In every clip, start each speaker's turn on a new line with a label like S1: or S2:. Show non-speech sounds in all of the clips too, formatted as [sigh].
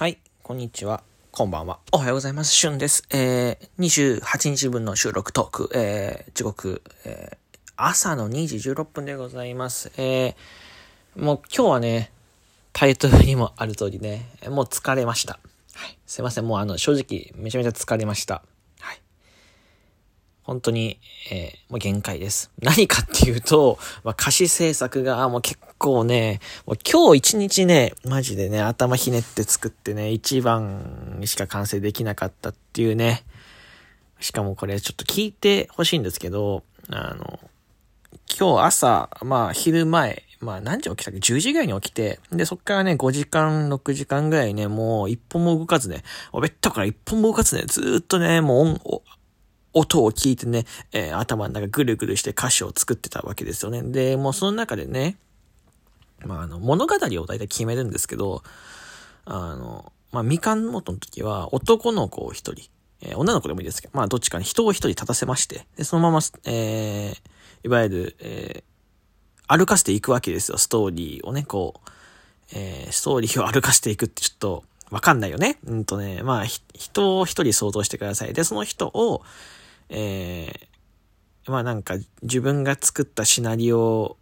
S1: はい、こんにちは。こんばんは。おはようございます。しゅんです。えー、28日分の収録トーク、えー、時刻、えー、朝の2時16分でございます。えー、もう今日はね、タイトルにもある通りね、もう疲れました。はい。すいません。もうあの、正直、めちゃめちゃ疲れました。本当に、えー、もう限界です。[laughs] 何かっていうと、まあ、歌詞制作がもう結構ね、もう今日一日ね、マジでね、頭ひねって作ってね、一番しか完成できなかったっていうね。しかもこれちょっと聞いてほしいんですけど、あの、今日朝、まあ昼前、まあ何時起きたっけ ?10 時ぐらいに起きて、で、そっからね、5時間、6時間ぐらいね、もう一本も動かずね、ベッドから一本も動かずね、ずっとね、もう音を聞いてね、えー、頭の中ぐるぐるして歌詞を作ってたわけですよね。で、もうその中でね、まあ、あの、物語を大体決めるんですけど、あの、まあ、みかん元の時は男の子を一人、えー、女の子でもいいですけど、まあ、どっちかに人を一人立たせまして、で、そのまま、えー、いわゆる、えー、歩かせていくわけですよ、ストーリーをね、こう、えー、ストーリーを歩かせていくってちょっと、わかんないよね。うんとね、まあ、人を一人想像してください。で、その人を、えー、まあなんか自分が作ったシナリオ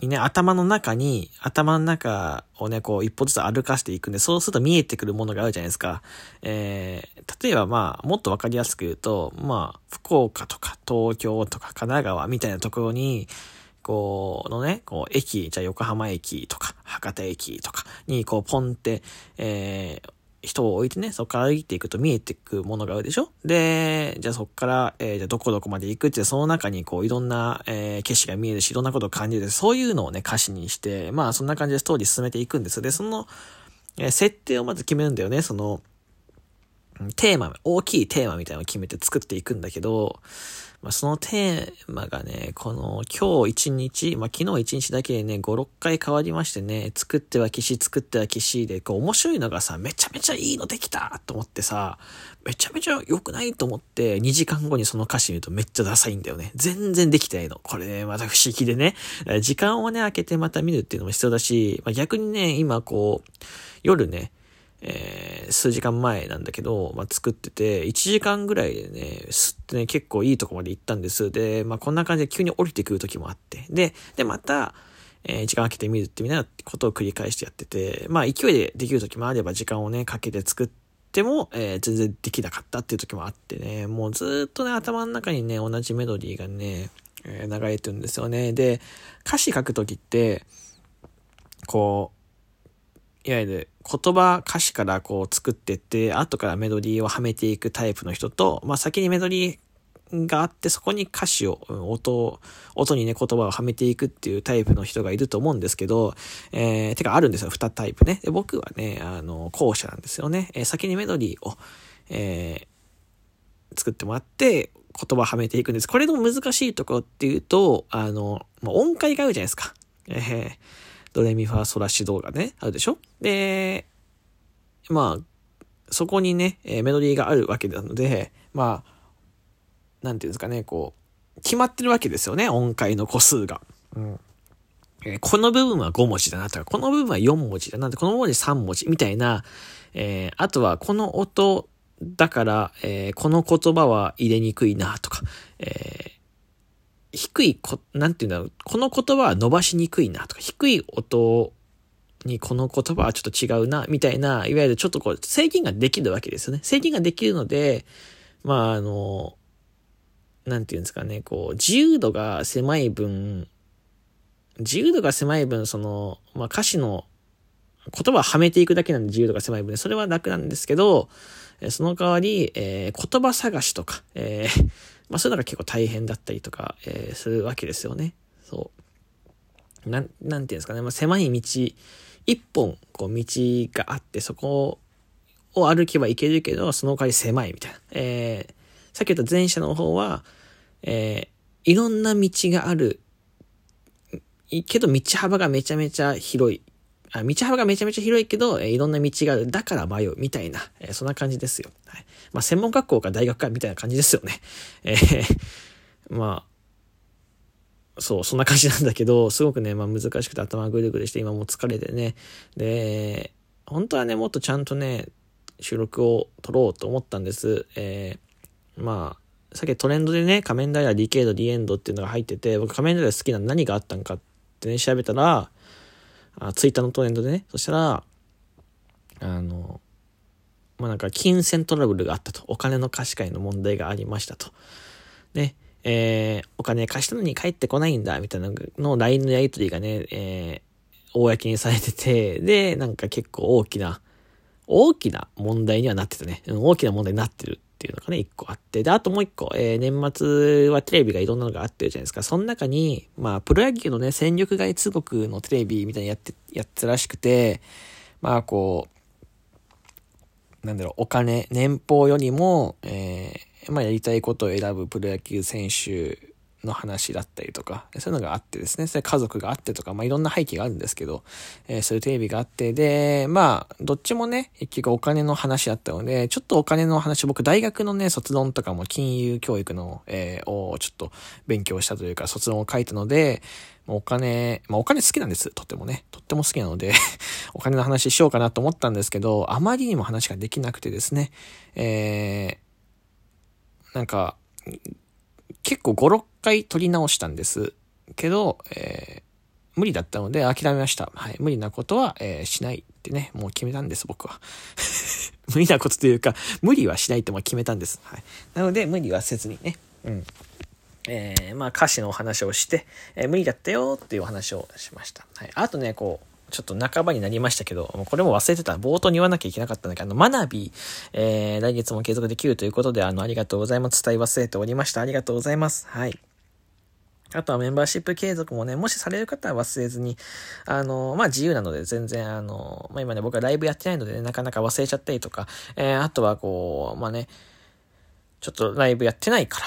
S1: にね、頭の中に、頭の中をね、こう一歩ずつ歩かせていくんで、そうすると見えてくるものがあるじゃないですか。えー、例えばまあ、もっとわかりやすく言うと、まあ、福岡とか東京とか神奈川みたいなところに、こう、のね、こう、駅、じゃ横浜駅とか、博多駅とかに、こう、ポンって、えー、人を置いてね、そこから歩いていくと見えていくものがあるでしょ？で、じゃあそこから、えー、じゃあどこどこまで行くって、その中にこういろんな、えー、景色が見えるし、いろんなことを感じる。そういうのをね、歌詞にして、まあそんな感じでストーリー進めていくんです。で、その、えー、設定をまず決めるんだよね。その、テーマ、大きいテーマみたいなのを決めて作っていくんだけど、まあ、そのテーマがね、この今日一日、まあ、昨日一日だけでね、5、6回変わりましてね、作っては消し、作っては消しで、こう面白いのがさ、めちゃめちゃいいのできたと思ってさ、めちゃめちゃ良くないと思って、2時間後にその歌詞見るとめっちゃダサいんだよね。全然できてないの。これね、また不思議でね、時間をね、空けてまた見るっていうのも必要だし、まあ、逆にね、今こう、夜ね、えー、数時間前なんだけど、まあ、作ってて、1時間ぐらいでね、吸ってね、結構いいとこまで行ったんです。で、まあ、こんな感じで急に降りてくる時もあって。で、で、また、えー、時間空けてみるってみたいなことを繰り返してやってて、まあ、勢いでできる時もあれば、時間をね、かけて作っても、えー、全然できなかったっていう時もあってね、もうずっとね、頭の中にね、同じメロディーがね、えー、流れてるんですよね。で、歌詞書く時って、こう、いわゆる言葉歌詞からこう作ってって、後からメロディーをはめていくタイプの人と、まあ先にメロディーがあって、そこに歌詞を、音、音にね、言葉をはめていくっていうタイプの人がいると思うんですけど、えー、てかあるんですよ、二タイプね。で僕はね、あの、後者なんですよね。えー、先にメロディーを、えー、作ってもらって、言葉はめていくんです。これの難しいところっていうと、あの、まあ、音階があるじゃないですか。えー、ドレミファソラシドがね、あるでしょ？で、まあ、そこにね、えメロディーがあるわけなので、まあ、なんていうんですかね、こう、決まってるわけですよね、音階の個数が。うんえー、この部分は5文字だなとか、この部分は4文字だなこの文字3文字みたいな、えー、あとはこの音だから、えー、この言葉は入れにくいなとか、え低いこ、なんていうんだろう、この言葉は伸ばしにくいなとか、低い音にこの言葉はちょっと違うな、みたいな、いわゆるちょっとこう、制限ができるわけですよね。制限ができるので、まあ、あの、なんていうんですかね、こう、自由度が狭い分、自由度が狭い分、その、まあ歌詞の言葉はめていくだけなんで自由度が狭い分で、それは楽なんですけど、その代わり、えー、言葉探しとか、えー [laughs] まあそういうのが結構大変だったりとか、えー、するわけですよね。そう。なん、なんていうんですかね。まあ狭い道、一本、こう道があって、そこを歩けば行けるけど、その代わり狭いみたいな。えー、さっき言った前者の方は、えー、いろんな道がある、けど道幅がめちゃめちゃ広い。あ道幅がめちゃめちゃ広いけど、え、いろんな道がある。だから迷う。みたいな、え、そんな感じですよ。はい。まあ、専門学校か大学かみたいな感じですよね。えー、[laughs] まあ、そう、そんな感じなんだけど、すごくね、まあ難しくて頭ぐるぐるして今もう疲れてね。で、本当はね、もっとちゃんとね、収録を撮ろうと思ったんです。えー、まあ、さっきトレンドでね、仮面ライダーディケイド、ディエンドっていうのが入ってて、僕仮面ライダー好きなの何があったんかってね、調べたら、あツイッターのトレンドでね、そしたら、あの、まあなんか金銭トラブルがあったと。お金の貸し借りの問題がありましたと。で、えー、お金貸したのに帰ってこないんだ、みたいなの LINE のやりとりがね、えー、公にされてて、で、なんか結構大きな、大きな問題にはなってたね。うん大きな問題になってるっていうのがね、一個あって。で、あともう一個、えー、年末はテレビがいろんなのがあってるじゃないですか。その中に、まあ、プロ野球のね、戦力外通告のテレビみたいにやって、やってたらしくて、まあ、こう、なんだろう、お金、年俸よりも、えー、まあ、やりたいことを選ぶプロ野球選手の話だったりとか、そういうのがあってですね、それ家族があってとか、まあいろんな背景があるんですけど、えー、そういうテレビがあって、で、まあ、どっちもね、結局お金の話だったので、ちょっとお金の話、僕大学のね、卒論とかも金融教育の、えー、をちょっと勉強したというか、卒論を書いたので、お金、まあお金好きなんです。とってもね。とっても好きなので [laughs] お金の話しようかなと思ったんですけど、あまりにも話ができなくてですね、えー、なんか、結構5、6回撮り直したんです。けど、えー、無理だったので諦めました。はい。無理なことは、えー、しないってね、もう決めたんです、僕は。[laughs] 無理なことというか、無理はしないっても決めたんです。はい。なので、無理はせずにね、うん。えー、まあ歌詞のお話をして、えー、無理だったよっていうお話をしました。はい。あとね、こう、ちょっと半ばになりましたけど、これも忘れてた。冒頭に言わなきゃいけなかったんだけど、あの、マナビ、えー、来月も継続できるということで、あの、ありがとうございます。伝え忘れておりました。ありがとうございます。はい。あとはメンバーシップ継続もね、もしされる方は忘れずに、あの、まあ、自由なので全然、あの、まあ、今ね、僕はライブやってないのでね、なかなか忘れちゃったりとか、えー、あとはこう、まあね、ちょっとライブやってないから、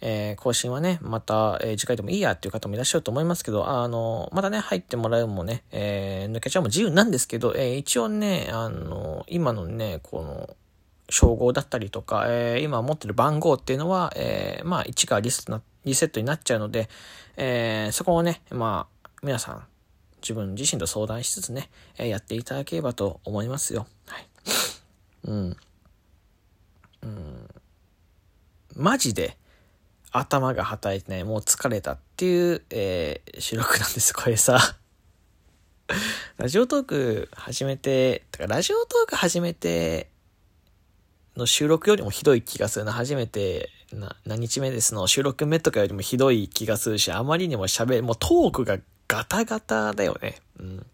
S1: えー、更新はね、また、えー、次回でもいいやっていう方もいらっしゃると思いますけど、あの、またね、入ってもらうもね、えー、抜けちゃうも自由なんですけど、えー、一応ね、あの、今のね、この、称号だったりとか、えー、今持ってる番号っていうのは、えー、まあ、1がリストな、リセットになっちゃうので、えー、そこをね、まあ、皆さん、自分自身と相談しつつね、え、やっていただければと思いますよ。はい。うん。うん。マジで、頭が働いてね、もう疲れたっていう、えー、収録なんです、これさ。ラジオトーク始めて、かラジオトーク始めての収録よりもひどい気がするな。初めて、な、何日目ですの収録目とかよりもひどい気がするし、あまりにも喋、もうトークがガタガタだよね。うん。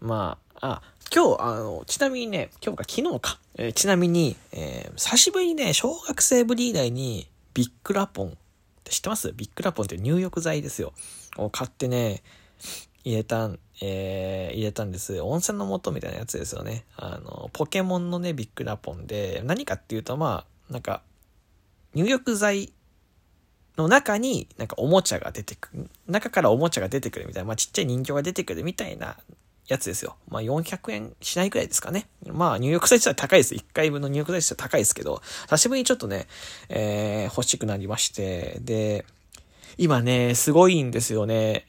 S1: まあ、あ、今日、あの、ちなみにね、今日か昨日か。えー、ちなみに、えー、久しぶりにね、小学生ぶり以来に、ビックラポンって知ってます？ビックラポンって入浴剤ですよ。を買ってね、入れたん、えー、入れたんです。温泉の素みたいなやつですよね。あの、ポケモンのね、ビックラポンで、何かっていうと、まあ、なんか、入浴剤の中になんかおもちゃが出てくる。中からおもちゃが出てくるみたいな、まあちっちゃい人形が出てくるみたいなやつですよ。まあ400円しないくらいですかね。まあ入浴剤自体高いです。1回分の入浴剤自体高いですけど、久しぶりにちょっとね、えー、欲しくなりまして、で、今ね、すごいんですよね。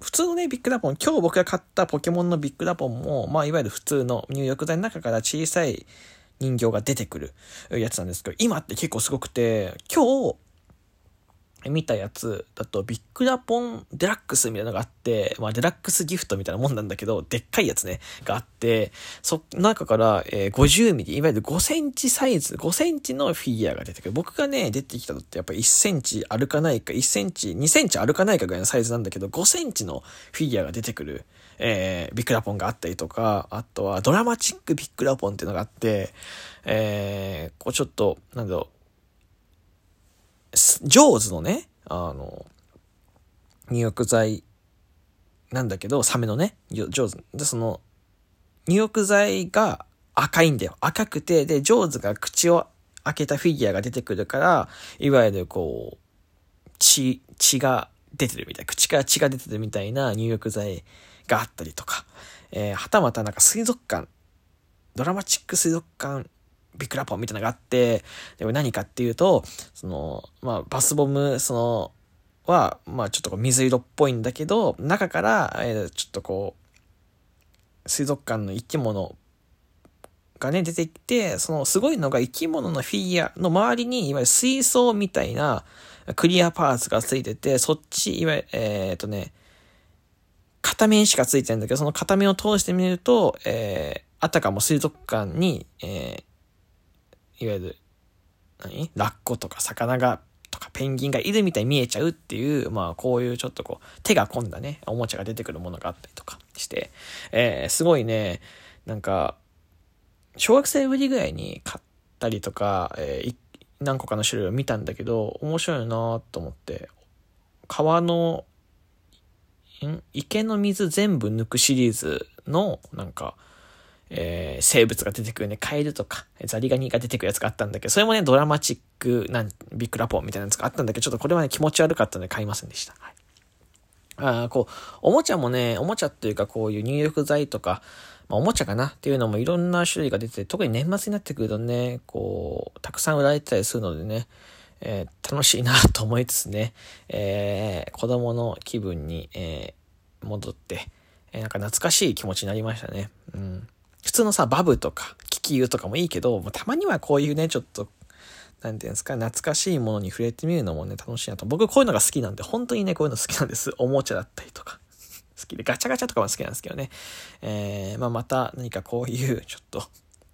S1: 普通のね、ビッグダポン、今日僕が買ったポケモンのビッグダポンも、まあいわゆる普通の入浴剤の中から小さい人形が出てくるやつなんですけど、今って結構すごくて、今日、見たやつだと、ビッグラポンデラックスみたいなのがあって、まあデラックスギフトみたいなもんなんだけど、でっかいやつね、があって、そ中から、えー、50ミリ、いわゆる5センチサイズ、5センチのフィギュアが出てくる。僕がね、出てきたのってやっぱ1センチ歩かないか、1センチ、2センチ歩かないかぐらいのサイズなんだけど、5センチのフィギュアが出てくる、えー、ビッグラポンがあったりとか、あとはドラマチックビッグラポンっていうのがあって、えー、こうちょっと、なんだろう、ジョーズのね、あの、入浴剤なんだけど、サメのね、ジョーズ。で、その、入浴剤が赤いんだよ。赤くて、で、ジョーズが口を開けたフィギュアが出てくるから、いわゆるこう、血、血が出てるみたい。口から血が出てるみたいな入浴剤があったりとか、えー、はたまたなんか水族館、ドラマチック水族館ビッグラポンみたいなのがあって、でも何かっていうと、その、まあ、バスボム、その、は、まあ、ちょっとこう水色っぽいんだけど、中から、えー、ちょっとこう水族館の生き物がね、出てきて、そのすごいのが生き物のフィギュアの周りに、いわゆる水槽みたいなクリアパーツがついてて、そっち、いわゆる、えー、っとね、片面しかついてないんだけど、その片面を通してみると、えー、あたかも水族館に、えー、いわゆる、何？ラッコとか魚が、とかペンギンがいるみたいに見えちゃうっていう、まあこういうちょっとこう、手が込んだね、おもちゃが出てくるものがあったりとかして、えー、すごいね、なんか、小学生ぶりぐらいに買ったりとか、えー、何個かの種類を見たんだけど、面白いなと思って、川の、ん？池の水全部抜くシリーズの、なんか、えー、生物が出てくるね、カエルとか、ザリガニが出てくるやつがあったんだけど、それもね、ドラマチック、な、ビッグラポンみたいなやつがあったんだけど、ちょっとこれはね、気持ち悪かったので買いませんでした。はい。あこう、おもちゃもね、おもちゃっていうかこういう入浴剤とか、まあ、おもちゃかなっていうのもいろんな種類が出て、特に年末になってくるとね、こう、たくさん売られてたりするのでね、えー、楽しいなと思いつつね、えー、子供の気分に、えー、戻って、えなんか懐かしい気持ちになりましたね。うん。普通のさ、バブとか、気球とかもいいけど、たまにはこういうね、ちょっと、なんていうんですか、懐かしいものに触れてみるのもね、楽しいなと。僕こういうのが好きなんで、本当にね、こういうの好きなんです。おもちゃだったりとか。好きで、ガチャガチャとかも好きなんですけどね。えー、まあ、また何かこういう、ちょっと、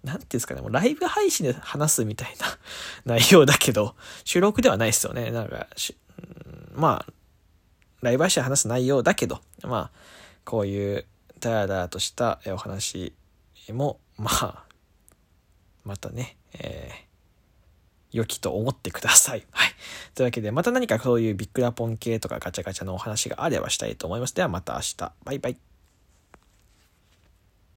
S1: なんていうんですかね、もうライブ配信で話すみたいな内容だけど、収録ではないですよね。なんか、まあ、ライブ配信で話す内容だけど、まあ、こういうダラダラとしたお話も、まあ、またね、えー良きと思ってください。[laughs] はい。というわけで、また何かそういうビッグラポン系とかガチャガチャのお話があればしたいと思います。ではまた明日。バイバイ。